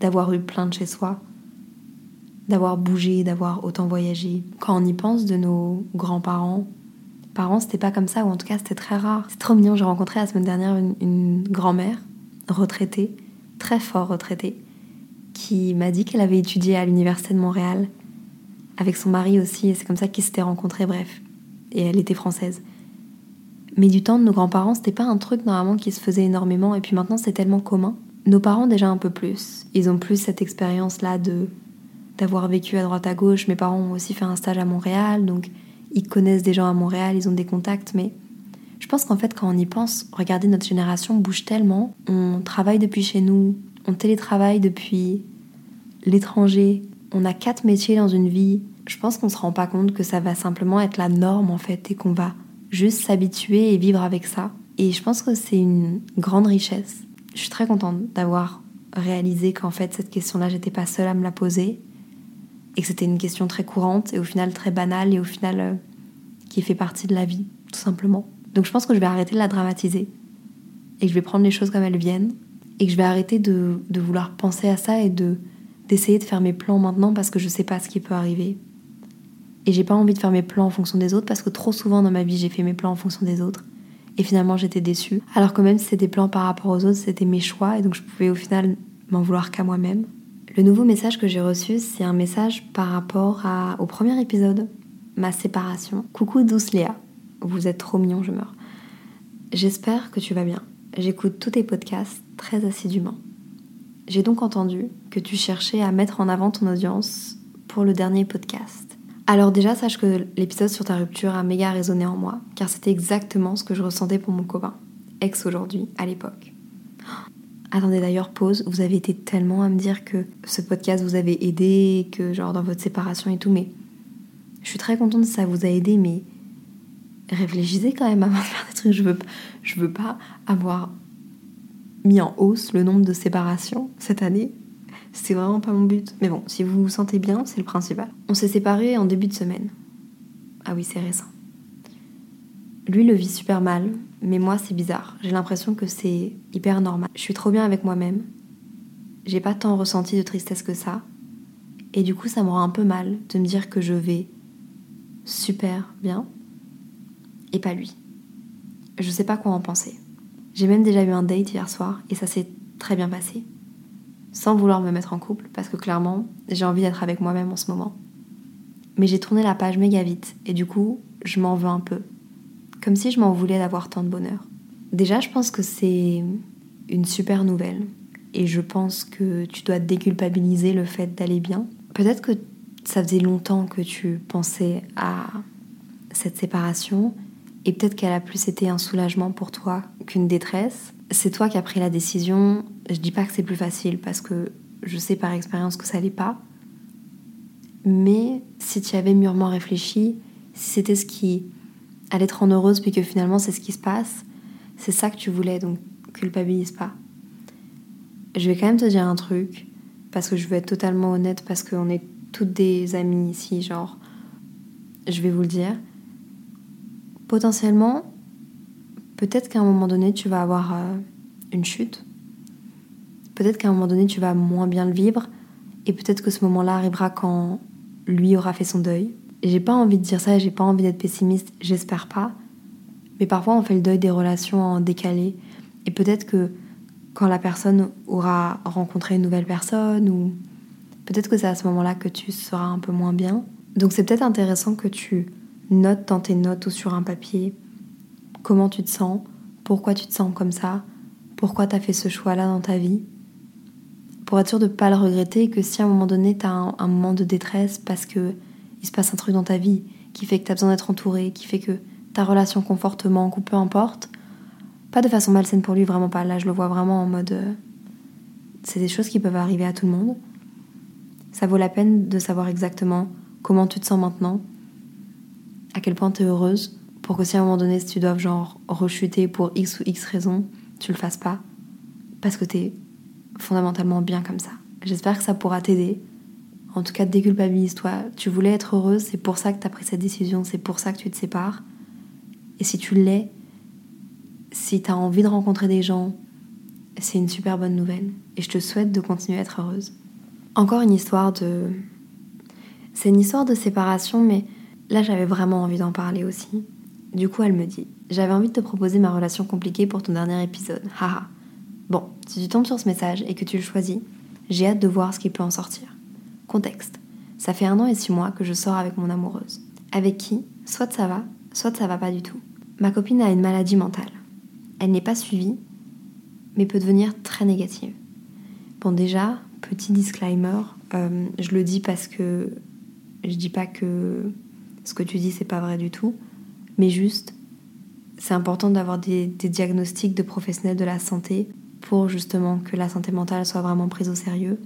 d'avoir eu plein de chez soi, d'avoir bougé, d'avoir autant voyagé. Quand on y pense de nos grands-parents, parents c'était pas comme ça ou en tout cas c'était très rare. C'est trop mignon, j'ai rencontré la semaine dernière une, une grand-mère retraitée, très fort retraitée, qui m'a dit qu'elle avait étudié à l'université de Montréal avec son mari aussi et c'est comme ça qu'ils s'étaient rencontrés bref. Et elle était française. Mais du temps de nos grands-parents, c'était pas un truc normalement qui se faisait énormément, et puis maintenant c'est tellement commun. Nos parents déjà un peu plus. Ils ont plus cette expérience-là de d'avoir vécu à droite à gauche. Mes parents ont aussi fait un stage à Montréal, donc ils connaissent des gens à Montréal, ils ont des contacts, mais je pense qu'en fait quand on y pense, regardez notre génération bouge tellement. On travaille depuis chez nous, on télétravaille depuis l'étranger, on a quatre métiers dans une vie. Je pense qu'on se rend pas compte que ça va simplement être la norme en fait et qu'on va juste s'habituer et vivre avec ça. Et je pense que c'est une grande richesse. Je suis très contente d'avoir réalisé qu'en fait cette question-là, j'étais pas seule à me la poser et que c'était une question très courante et au final très banale et au final euh, qui fait partie de la vie, tout simplement. Donc je pense que je vais arrêter de la dramatiser et que je vais prendre les choses comme elles viennent et que je vais arrêter de, vouloir penser à ça et de d'essayer de faire mes plans maintenant parce que je sais pas ce qui peut arriver et j'ai pas envie de faire mes plans en fonction des autres parce que trop souvent dans ma vie j'ai fait mes plans en fonction des autres. Et finalement j'étais déçue. Alors que même si c'était des plans par rapport aux autres, c'était mes choix et donc je pouvais au final m'en vouloir qu'à moi-même. Le nouveau message que j'ai reçu, c'est un message par rapport au premier épisode, ma séparation. Coucou douce Léa, vous êtes trop mignon, je meurs. J'espère que tu vas bien. J'écoute tous tes podcasts très assidûment. J'ai donc entendu que tu cherchais à mettre en avant ton audience pour le dernier podcast. Alors déjà, sache que l'épisode sur ta rupture a méga résonné en moi, car c'était exactement ce que je ressentais pour mon copain, ex aujourd'hui, à l'époque. Attendez d'ailleurs, pause, vous avez été tellement à me dire que ce podcast vous avait aidé, que genre dans votre séparation et tout, mais je suis très contente que ça vous a aidé, mais réfléchissez quand même avant de faire des trucs. Je veux, je veux pas avoir mis en hausse le nombre de séparations cette année c'est vraiment pas mon but. Mais bon, si vous vous sentez bien, c'est le principal. On s'est séparés en début de semaine. Ah oui, c'est récent. Lui le vit super mal, mais moi c'est bizarre. J'ai l'impression que c'est hyper normal. Je suis trop bien avec moi-même. J'ai pas tant ressenti de tristesse que ça. Et du coup, ça me rend un peu mal de me dire que je vais super bien et pas lui. Je sais pas quoi en penser. J'ai même déjà eu un date hier soir et ça s'est très bien passé sans vouloir me mettre en couple, parce que clairement, j'ai envie d'être avec moi-même en ce moment. Mais j'ai tourné la page méga vite, et du coup, je m'en veux un peu. Comme si je m'en voulais d'avoir tant de bonheur. Déjà, je pense que c'est une super nouvelle, et je pense que tu dois déculpabiliser le fait d'aller bien. Peut-être que ça faisait longtemps que tu pensais à cette séparation, et peut-être qu'elle a plus été un soulagement pour toi qu'une détresse. C'est toi qui as pris la décision je dis pas que c'est plus facile parce que je sais par expérience que ça l'est pas. Mais si tu avais mûrement réfléchi, si c'était ce qui allait te rendre heureuse puis que finalement c'est ce qui se passe, c'est ça que tu voulais donc culpabilise pas. Je vais quand même te dire un truc parce que je veux être totalement honnête parce qu'on est toutes des amies ici, genre je vais vous le dire. Potentiellement, peut-être qu'à un moment donné tu vas avoir euh, une chute peut-être qu'à un moment donné, tu vas moins bien le vivre. Et peut-être que ce moment-là arrivera quand lui aura fait son deuil. J'ai pas envie de dire ça, j'ai pas envie d'être pessimiste, j'espère pas. Mais parfois, on fait le deuil des relations en décalé. Et peut-être que quand la personne aura rencontré une nouvelle personne, ou peut-être que c'est à ce moment-là que tu seras un peu moins bien. Donc c'est peut-être intéressant que tu notes dans tes notes ou sur un papier comment tu te sens, pourquoi tu te sens comme ça, pourquoi tu as fait ce choix-là dans ta vie pour être sûr de pas le regretter, que si à un moment donné t'as un, un moment de détresse parce que il se passe un truc dans ta vie qui fait que t'as besoin d'être entouré, qui fait que ta relation conforte manque ou peu importe, pas de façon malsaine pour lui, vraiment pas. Là, je le vois vraiment en mode. euh, c'est des choses qui peuvent arriver à tout le monde. Ça vaut la peine de savoir exactement comment tu te sens maintenant, à quel point tu es heureuse, pour que si à un moment donné, si tu dois genre rechuter pour X ou X raison, tu le fasses pas, parce que tu es fondamentalement bien comme ça. J'espère que ça pourra t'aider. En tout cas, déculpabilise-toi. Tu voulais être heureuse, c'est pour ça que tu as pris cette décision, c'est pour ça que tu te sépares. Et si tu l'es, si tu as envie de rencontrer des gens, c'est une super bonne nouvelle. Et je te souhaite de continuer à être heureuse. Encore une histoire de. C'est une histoire de séparation, mais là j'avais vraiment envie d'en parler aussi. Du coup, elle me dit J'avais envie de te proposer ma relation compliquée pour ton dernier épisode. Haha. Bon, si tu tombes sur ce message et que tu le choisis, j'ai hâte de voir ce qui peut en sortir. Contexte. Ça fait un an et six mois que je sors avec mon amoureuse. Avec qui, soit ça va, soit ça va pas du tout. Ma copine a une maladie mentale. Elle n'est pas suivie, mais peut devenir très négative. Bon, déjà, petit disclaimer, euh, je le dis parce que je dis pas que ce que tu dis c'est pas vrai du tout, mais juste, c'est important d'avoir des, des diagnostics de professionnels de la santé pour justement que la santé mentale soit vraiment prise au sérieux.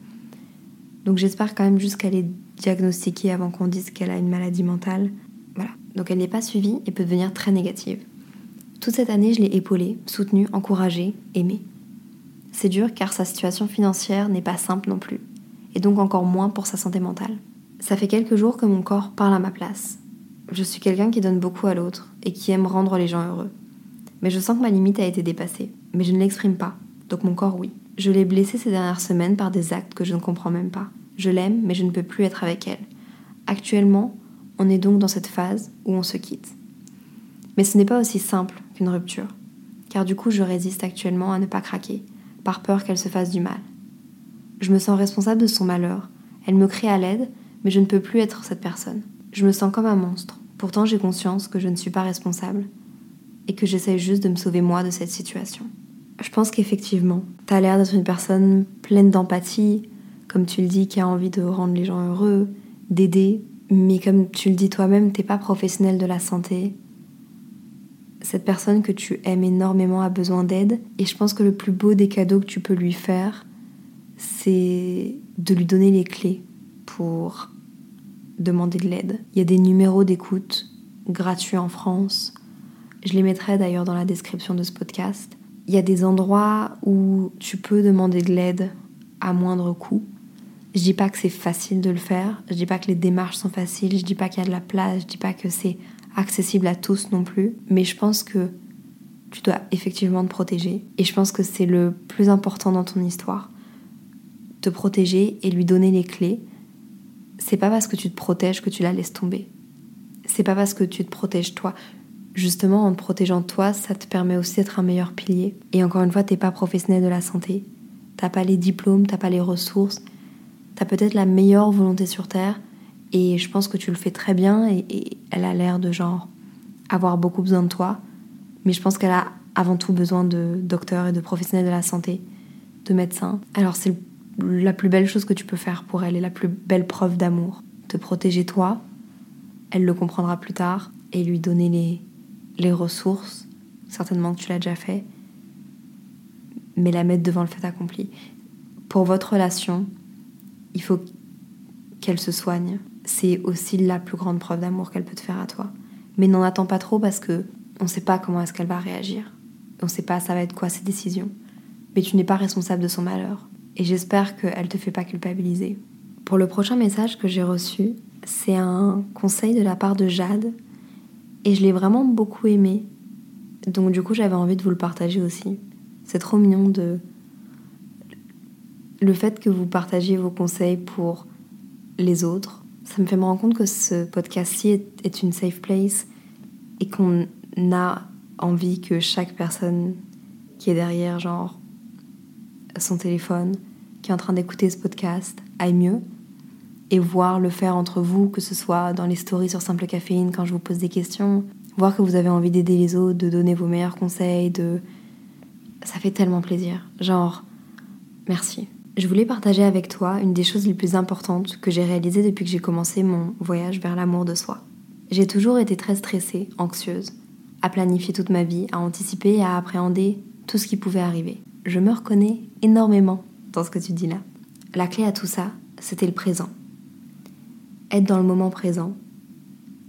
Donc j'espère quand même juste qu'elle est diagnostiquée avant qu'on dise qu'elle a une maladie mentale. Voilà. Donc elle n'est pas suivie et peut devenir très négative. Toute cette année, je l'ai épaulée, soutenue, encouragée, aimée. C'est dur car sa situation financière n'est pas simple non plus, et donc encore moins pour sa santé mentale. Ça fait quelques jours que mon corps parle à ma place. Je suis quelqu'un qui donne beaucoup à l'autre et qui aime rendre les gens heureux. Mais je sens que ma limite a été dépassée, mais je ne l'exprime pas, donc mon corps oui. Je l'ai blessée ces dernières semaines par des actes que je ne comprends même pas. Je l'aime, mais je ne peux plus être avec elle. Actuellement, on est donc dans cette phase où on se quitte. Mais ce n'est pas aussi simple qu'une rupture, car du coup je résiste actuellement à ne pas craquer, par peur qu'elle se fasse du mal. Je me sens responsable de son malheur, elle me crie à l'aide, mais je ne peux plus être cette personne. Je me sens comme un monstre, pourtant j'ai conscience que je ne suis pas responsable, et que j'essaye juste de me sauver moi de cette situation. Je pense qu'effectivement, t'as l'air d'être une personne pleine d'empathie, comme tu le dis, qui a envie de rendre les gens heureux, d'aider, mais comme tu le dis toi-même, t'es pas professionnel de la santé, cette personne que tu aimes énormément a besoin d'aide. Et je pense que le plus beau des cadeaux que tu peux lui faire, c'est de lui donner les clés pour demander de l'aide. Il y a des numéros d'écoute gratuits en France. Je les mettrai d'ailleurs dans la description de ce podcast. Il y a des endroits où tu peux demander de l'aide à moindre coût. Je dis pas que c'est facile de le faire, je dis pas que les démarches sont faciles, je dis pas qu'il y a de la place, je dis pas que c'est accessible à tous non plus, mais je pense que tu dois effectivement te protéger. Et je pense que c'est le plus important dans ton histoire. Te protéger et lui donner les clés. C'est pas parce que tu te protèges que tu la laisses tomber. C'est pas parce que tu te protèges toi. Justement, en te protégeant toi, ça te permet aussi d'être un meilleur pilier. Et encore une fois, t'es pas professionnel de la santé. T'as pas les diplômes, t'as pas les ressources. T'as peut-être la meilleure volonté sur Terre, et je pense que tu le fais très bien et, et elle a l'air de genre avoir beaucoup besoin de toi. Mais je pense qu'elle a avant tout besoin de docteurs et de professionnels de la santé, de médecins. Alors c'est la plus belle chose que tu peux faire pour elle et la plus belle preuve d'amour. Te protéger toi, elle le comprendra plus tard, et lui donner les, les ressources, certainement que tu l'as déjà fait, mais la mettre devant le fait accompli. Pour votre relation, il faut qu'elle se soigne. C'est aussi la plus grande preuve d'amour qu'elle peut te faire à toi. Mais n'en attends pas trop parce que on sait pas comment est-ce qu'elle va réagir. On sait pas ça va être quoi ses décisions. Mais tu n'es pas responsable de son malheur. Et j'espère qu'elle te fait pas culpabiliser. Pour le prochain message que j'ai reçu, c'est un conseil de la part de Jade. Et je l'ai vraiment beaucoup aimé. Donc du coup j'avais envie de vous le partager aussi. C'est trop mignon de... Le fait que vous partagiez vos conseils pour les autres, ça me fait me rendre compte que ce podcast-ci est, une safe place et qu'on a envie que chaque personne qui est derrière, genre, son téléphone, qui est en train d'écouter ce podcast, aille mieux et voir le faire entre vous, que ce soit dans les stories sur Simple Caféine quand je vous pose des questions, voir que vous avez envie d'aider les autres, de donner vos meilleurs conseils, de... Ça fait tellement plaisir. Genre, merci. Je voulais partager avec toi une des choses les plus importantes que j'ai réalisées depuis que j'ai commencé mon voyage vers l'amour de soi. J'ai toujours été très stressée, anxieuse, à planifier toute ma vie, à anticiper et à appréhender tout ce qui pouvait arriver. Je me reconnais énormément dans ce que tu dis là. La clé à tout ça, c'était le présent. Être dans le moment présent,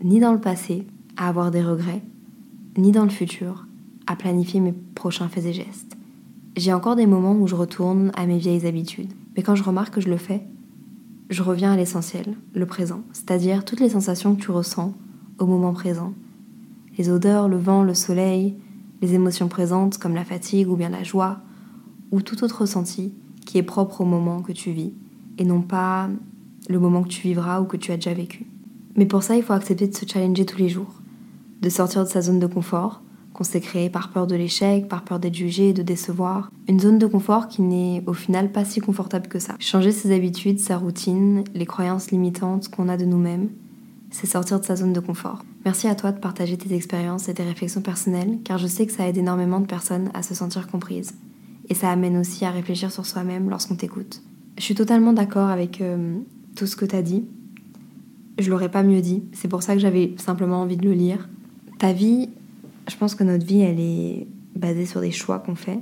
ni dans le passé, à avoir des regrets, ni dans le futur, à planifier mes prochains faits et gestes. J'ai encore des moments où je retourne à mes vieilles habitudes, mais quand je remarque que je le fais, je reviens à l'essentiel, le présent, c'est-à-dire toutes les sensations que tu ressens au moment présent. Les odeurs, le vent, le soleil, les émotions présentes comme la fatigue ou bien la joie, ou tout autre ressenti qui est propre au moment que tu vis, et non pas le moment que tu vivras ou que tu as déjà vécu. Mais pour ça, il faut accepter de se challenger tous les jours, de sortir de sa zone de confort, qu'on s'est créée par peur de l'échec, par peur d'être jugé de décevoir. Une zone de confort qui n'est au final pas si confortable que ça. Changer ses habitudes, sa routine, les croyances limitantes qu'on a de nous-mêmes, c'est sortir de sa zone de confort. Merci à toi de partager tes expériences et tes réflexions personnelles, car je sais que ça aide énormément de personnes à se sentir comprises. Et ça amène aussi à réfléchir sur soi-même lorsqu'on t'écoute. Je suis totalement d'accord avec euh, tout ce que tu as dit. Je l'aurais pas mieux dit, c'est pour ça que j'avais simplement envie de le lire. Ta vie, je pense que notre vie, elle est basée sur des choix qu'on fait,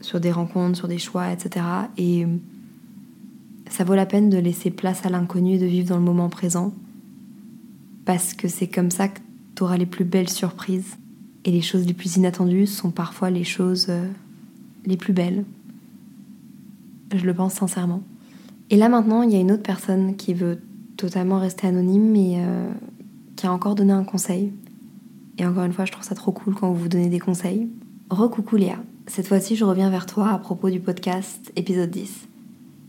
sur des rencontres, sur des choix, etc. Et ça vaut la peine de laisser place à l'inconnu et de vivre dans le moment présent, parce que c'est comme ça que tu auras les plus belles surprises. Et les choses les plus inattendues sont parfois les choses euh, les plus belles. Je le pense sincèrement. Et là maintenant, il y a une autre personne qui veut totalement rester anonyme, mais euh, qui a encore donné un conseil. Et encore une fois, je trouve ça trop cool quand vous vous donnez des conseils. Recoucou Léa. Cette fois-ci, je reviens vers toi à propos du podcast épisode 10.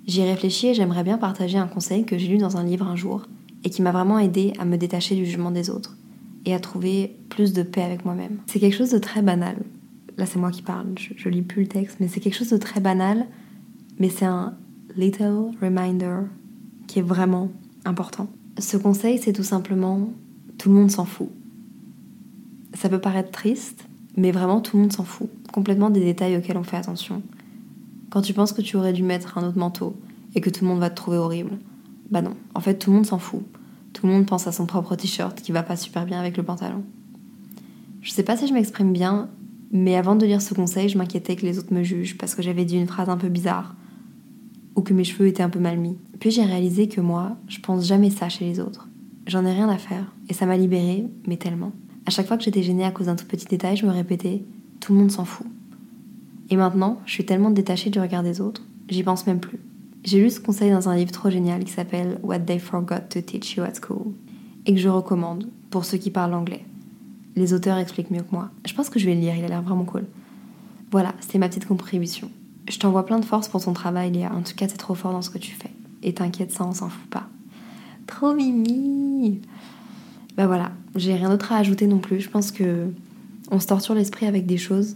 J'y ai réfléchi et j'aimerais bien partager un conseil que j'ai lu dans un livre un jour et qui m'a vraiment aidé à me détacher du jugement des autres et à trouver plus de paix avec moi-même. C'est quelque chose de très banal. Là, c'est moi qui parle, je lis plus le texte, mais c'est quelque chose de très banal, mais c'est un little reminder qui est vraiment important. Ce conseil, c'est tout simplement tout le monde s'en fout. Ça peut paraître triste, mais vraiment tout le monde s'en fout. Complètement des détails auxquels on fait attention. Quand tu penses que tu aurais dû mettre un autre manteau et que tout le monde va te trouver horrible, bah non, en fait tout le monde s'en fout. Tout le monde pense à son propre t-shirt qui va pas super bien avec le pantalon. Je sais pas si je m'exprime bien, mais avant de lire ce conseil, je m'inquiétais que les autres me jugent parce que j'avais dit une phrase un peu bizarre ou que mes cheveux étaient un peu mal mis. Puis j'ai réalisé que moi, je pense jamais ça chez les autres. J'en ai rien à faire et ça m'a libérée, mais tellement. À chaque fois que j'étais gênée à cause d'un tout petit détail, je me répétais tout le monde s'en fout. Et maintenant, je suis tellement détachée du regard des autres, j'y pense même plus. J'ai lu ce conseil dans un livre trop génial qui s'appelle What They Forgot to Teach You at School et que je recommande pour ceux qui parlent anglais. Les auteurs expliquent mieux que moi. Je pense que je vais le lire, il a l'air vraiment cool. Voilà, c'était ma petite contribution. Je t'envoie plein de force pour ton travail, Léa. En tout cas, t'es trop fort dans ce que tu fais. Et t'inquiète, ça, on s'en fout pas. Trop mimi Bah voilà, j'ai rien d'autre à ajouter non plus. Je pense que on se torture l'esprit avec des choses.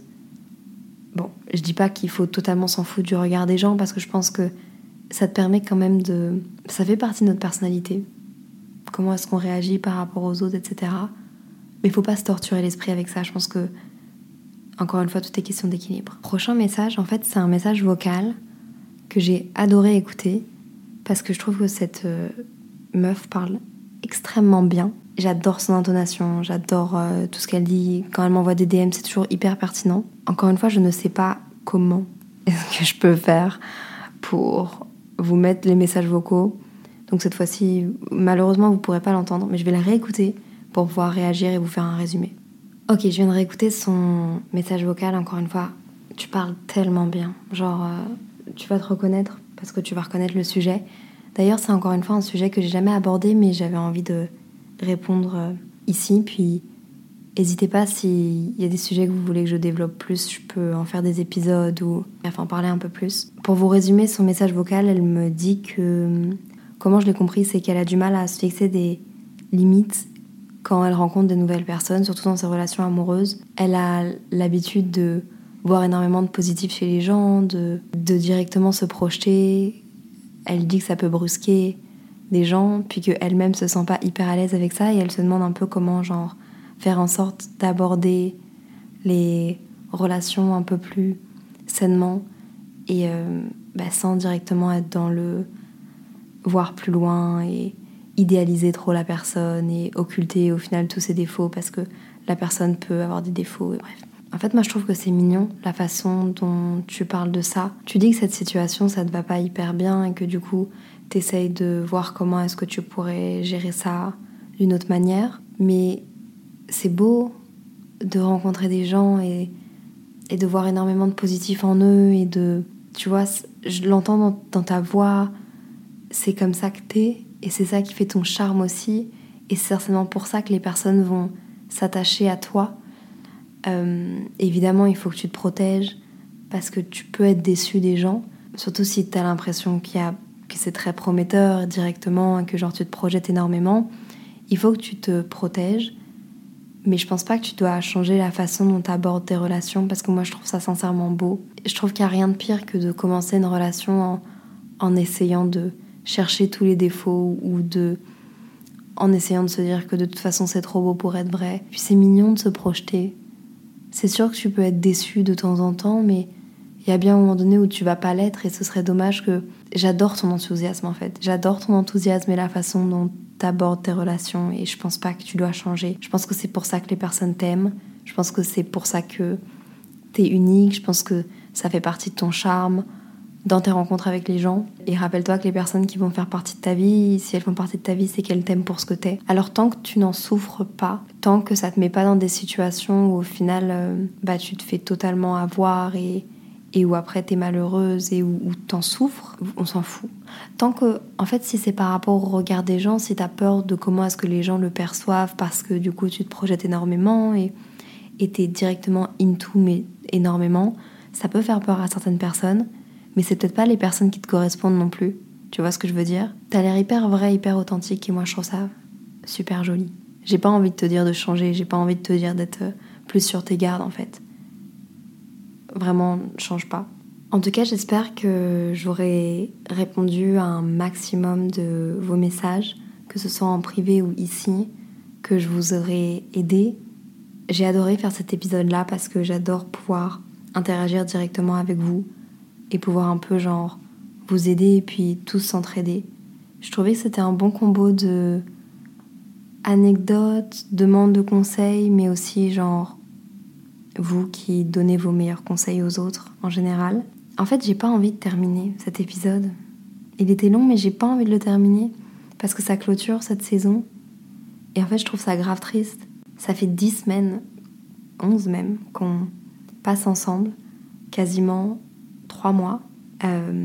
Bon, je dis pas qu'il faut totalement s'en foutre du regard des gens parce que je pense que ça te permet quand même de. Ça fait partie de notre personnalité. Comment est-ce qu'on réagit par rapport aux autres, etc. Mais faut pas se torturer l'esprit avec ça. Je pense que encore une fois, tout est question d'équilibre. Prochain message, en fait, c'est un message vocal que j'ai adoré écouter parce que je trouve que cette euh, meuf parle extrêmement bien. J'adore son intonation, j'adore euh, tout ce qu'elle dit. Quand elle m'envoie des DM, c'est toujours hyper pertinent. Encore une fois, je ne sais pas comment est-ce que je peux faire pour vous mettre les messages vocaux. Donc cette fois-ci, malheureusement, vous ne pourrez pas l'entendre, mais je vais la réécouter pour pouvoir réagir et vous faire un résumé. Ok, je viens de réécouter son message vocal encore une fois. Tu parles tellement bien. Genre, euh, tu vas te reconnaître parce que tu vas reconnaître le sujet. D'ailleurs, c'est encore une fois un sujet que j'ai jamais abordé, mais j'avais envie de répondre euh, ici. Puis, n'hésitez pas s'il y a des sujets que vous voulez que je développe plus, je peux en faire des épisodes ou enfin parler un peu plus. Pour vous résumer son message vocal, elle me dit que comment je l'ai compris, c'est qu'elle a du mal à se fixer des limites quand elle rencontre de nouvelles personnes, surtout dans ses relations amoureuses. Elle a l'habitude de voir énormément de positif chez les gens, de, de directement se projeter. Elle dit que ça peut brusquer des gens, puis qu'elle-même se sent pas hyper à l'aise avec ça, et elle se demande un peu comment, genre, faire en sorte d'aborder les relations un peu plus sainement. Et euh, bah, sans directement être dans le voir plus loin et idéaliser trop la personne et occulter au final tous ses défauts parce que la personne peut avoir des défauts et bref. En fait, moi je trouve que c'est mignon la façon dont tu parles de ça. Tu dis que cette situation ça te va pas hyper bien et que du coup t'essayes de voir comment est-ce que tu pourrais gérer ça d'une autre manière. Mais c'est beau de rencontrer des gens et, de voir énormément de positifs en eux et de. Tu vois, je l'entends dans ta voix, c'est comme ça que t'es et c'est ça qui fait ton charme aussi. Et c'est certainement pour ça que les personnes vont s'attacher à toi. Euh, évidemment, il faut que tu te protèges parce que tu peux être déçu des gens, surtout si tu as l'impression qu'il y a, que c'est très prometteur directement et que genre tu te projettes énormément. Il faut que tu te protèges, mais je pense pas que tu dois changer la façon dont tu abordes tes relations parce que moi je trouve ça sincèrement beau. Je trouve qu'il n'y a rien de pire que de commencer une relation en, en essayant de chercher tous les défauts ou de en essayant de se dire que de toute façon c'est trop beau pour être vrai. Puis c'est mignon de se projeter. C'est sûr que tu peux être déçu de temps en temps, mais il y a bien un moment donné où tu vas pas l'être et ce serait dommage que j'adore ton enthousiasme en fait. J'adore ton enthousiasme et la façon dont tu abordes tes relations et je pense pas que tu dois changer. Je pense que c'est pour ça que les personnes t'aiment. Je pense que c'est pour ça que t'es unique. Je pense que ça fait partie de ton charme dans tes rencontres avec les gens. Et rappelle-toi que les personnes qui vont faire partie de ta vie, si elles font partie de ta vie, c'est qu'elles t'aiment pour ce que t'es. Alors tant que tu n'en souffres pas, tant que ça te met pas dans des situations où au final, euh, bah tu te fais totalement avoir et, et où après t'es malheureuse et où, où t'en souffres, on s'en fout. Tant que, en fait, si c'est par rapport au regard des gens, si t'as peur de comment est-ce que les gens le perçoivent parce que du coup tu te projettes énormément et t'es directement into mais énormément, ça peut faire peur à certaines personnes mais c'est peut-être pas les personnes qui te correspondent non plus. Tu vois ce que je veux dire? T'as l'air hyper vrai, hyper authentique et moi je trouve ça super joli. J'ai pas envie de te dire de changer, j'ai pas envie de te dire d'être plus sur tes gardes en fait. Vraiment, change pas. En tout cas, j'espère que j'aurai répondu à un maximum de vos messages, que ce soit en privé ou ici, que je vous aurai aidé. J'ai adoré faire cet épisode-là parce que j'adore pouvoir interagir directement avec vous, et pouvoir un peu genre vous aider et puis tous s'entraider. Je trouvais que c'était un bon combo de anecdotes, demandes de conseils, mais aussi genre vous qui donnez vos meilleurs conseils aux autres en général. En fait, j'ai pas envie de terminer cet épisode. Il était long, mais j'ai pas envie de le terminer parce que ça clôture cette saison. Et en fait, je trouve ça grave triste. Ça fait dix semaines, onze même, qu'on passe ensemble, quasiment trois mois. Euh,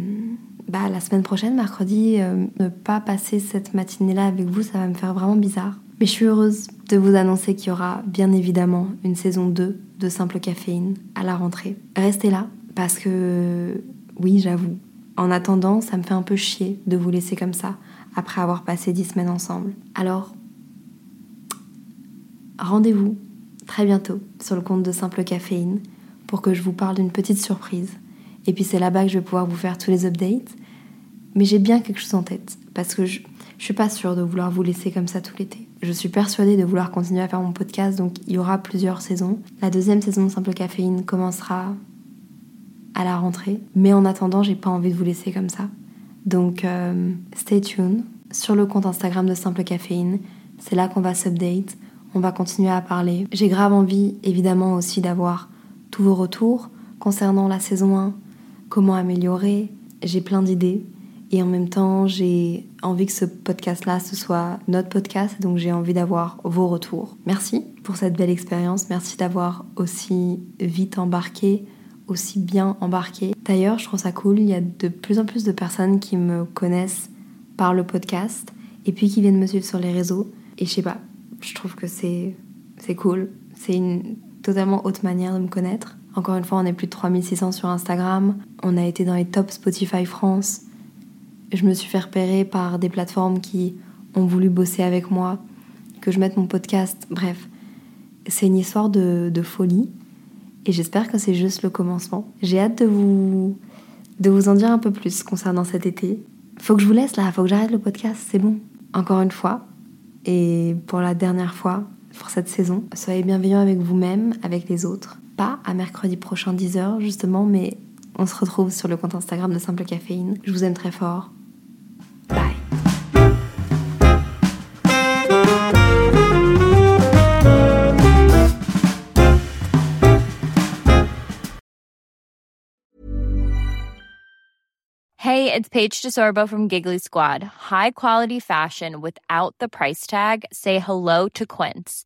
bah, la semaine prochaine, mercredi, euh, ne pas passer cette matinée-là avec vous, ça va me faire vraiment bizarre. Mais je suis heureuse de vous annoncer qu'il y aura bien évidemment une saison 2 de Simple Caféine à la rentrée. Restez là parce que, oui, j'avoue, en attendant, ça me fait un peu chier de vous laisser comme ça après avoir passé 10 semaines ensemble. Alors, rendez-vous très bientôt sur le compte de Simple Caféine pour que je vous parle d'une petite surprise et puis c'est là-bas que je vais pouvoir vous faire tous les updates. Mais j'ai bien quelque chose en tête, parce que je, je suis pas sûre de vouloir vous laisser comme ça tout l'été. Je suis persuadée de vouloir continuer à faire mon podcast, donc il y aura plusieurs saisons. La deuxième saison de Simple Caféine commencera à la rentrée, mais en attendant, j'ai pas envie de vous laisser comme ça. Donc euh, stay tuned sur le compte Instagram de Simple Caféine. C'est là qu'on va s'update, on va continuer à parler. J'ai grave envie, évidemment, aussi d'avoir tous vos retours concernant la saison 1, comment améliorer. J'ai plein d'idées et en même temps, j'ai envie que ce podcast-là, ce soit notre podcast, donc j'ai envie d'avoir vos retours. Merci pour cette belle expérience, merci d'avoir aussi vite embarqué, aussi bien embarqué. D'ailleurs, je trouve ça cool, il y a de plus en plus de personnes qui me connaissent par le podcast et puis qui viennent me suivre sur les réseaux. Et je sais pas, je trouve que c'est cool, c'est une totalement autre manière de me connaître. Encore une fois, on est plus de 3600 sur Instagram. On a été dans les tops Spotify France. Je me suis fait repérer par des plateformes qui ont voulu bosser avec moi, que je mette mon podcast. Bref, c'est une histoire de, folie. Et j'espère que c'est juste le commencement. J'ai hâte de vous, de vous en dire un peu plus concernant cet été. Faut que je vous laisse là, faut que j'arrête le podcast, c'est bon. Encore une fois, et pour la dernière fois pour cette saison, soyez bienveillants avec vous-même, avec les autres pas à mercredi prochain 10h justement, mais On se retrouve sur le compte Instagram de Simple Caféine. Je vous aime très fort. Bye. Hey, it's Paige DeSorbo from Giggly Squad. High quality fashion without the price tag. Say hello to Quince.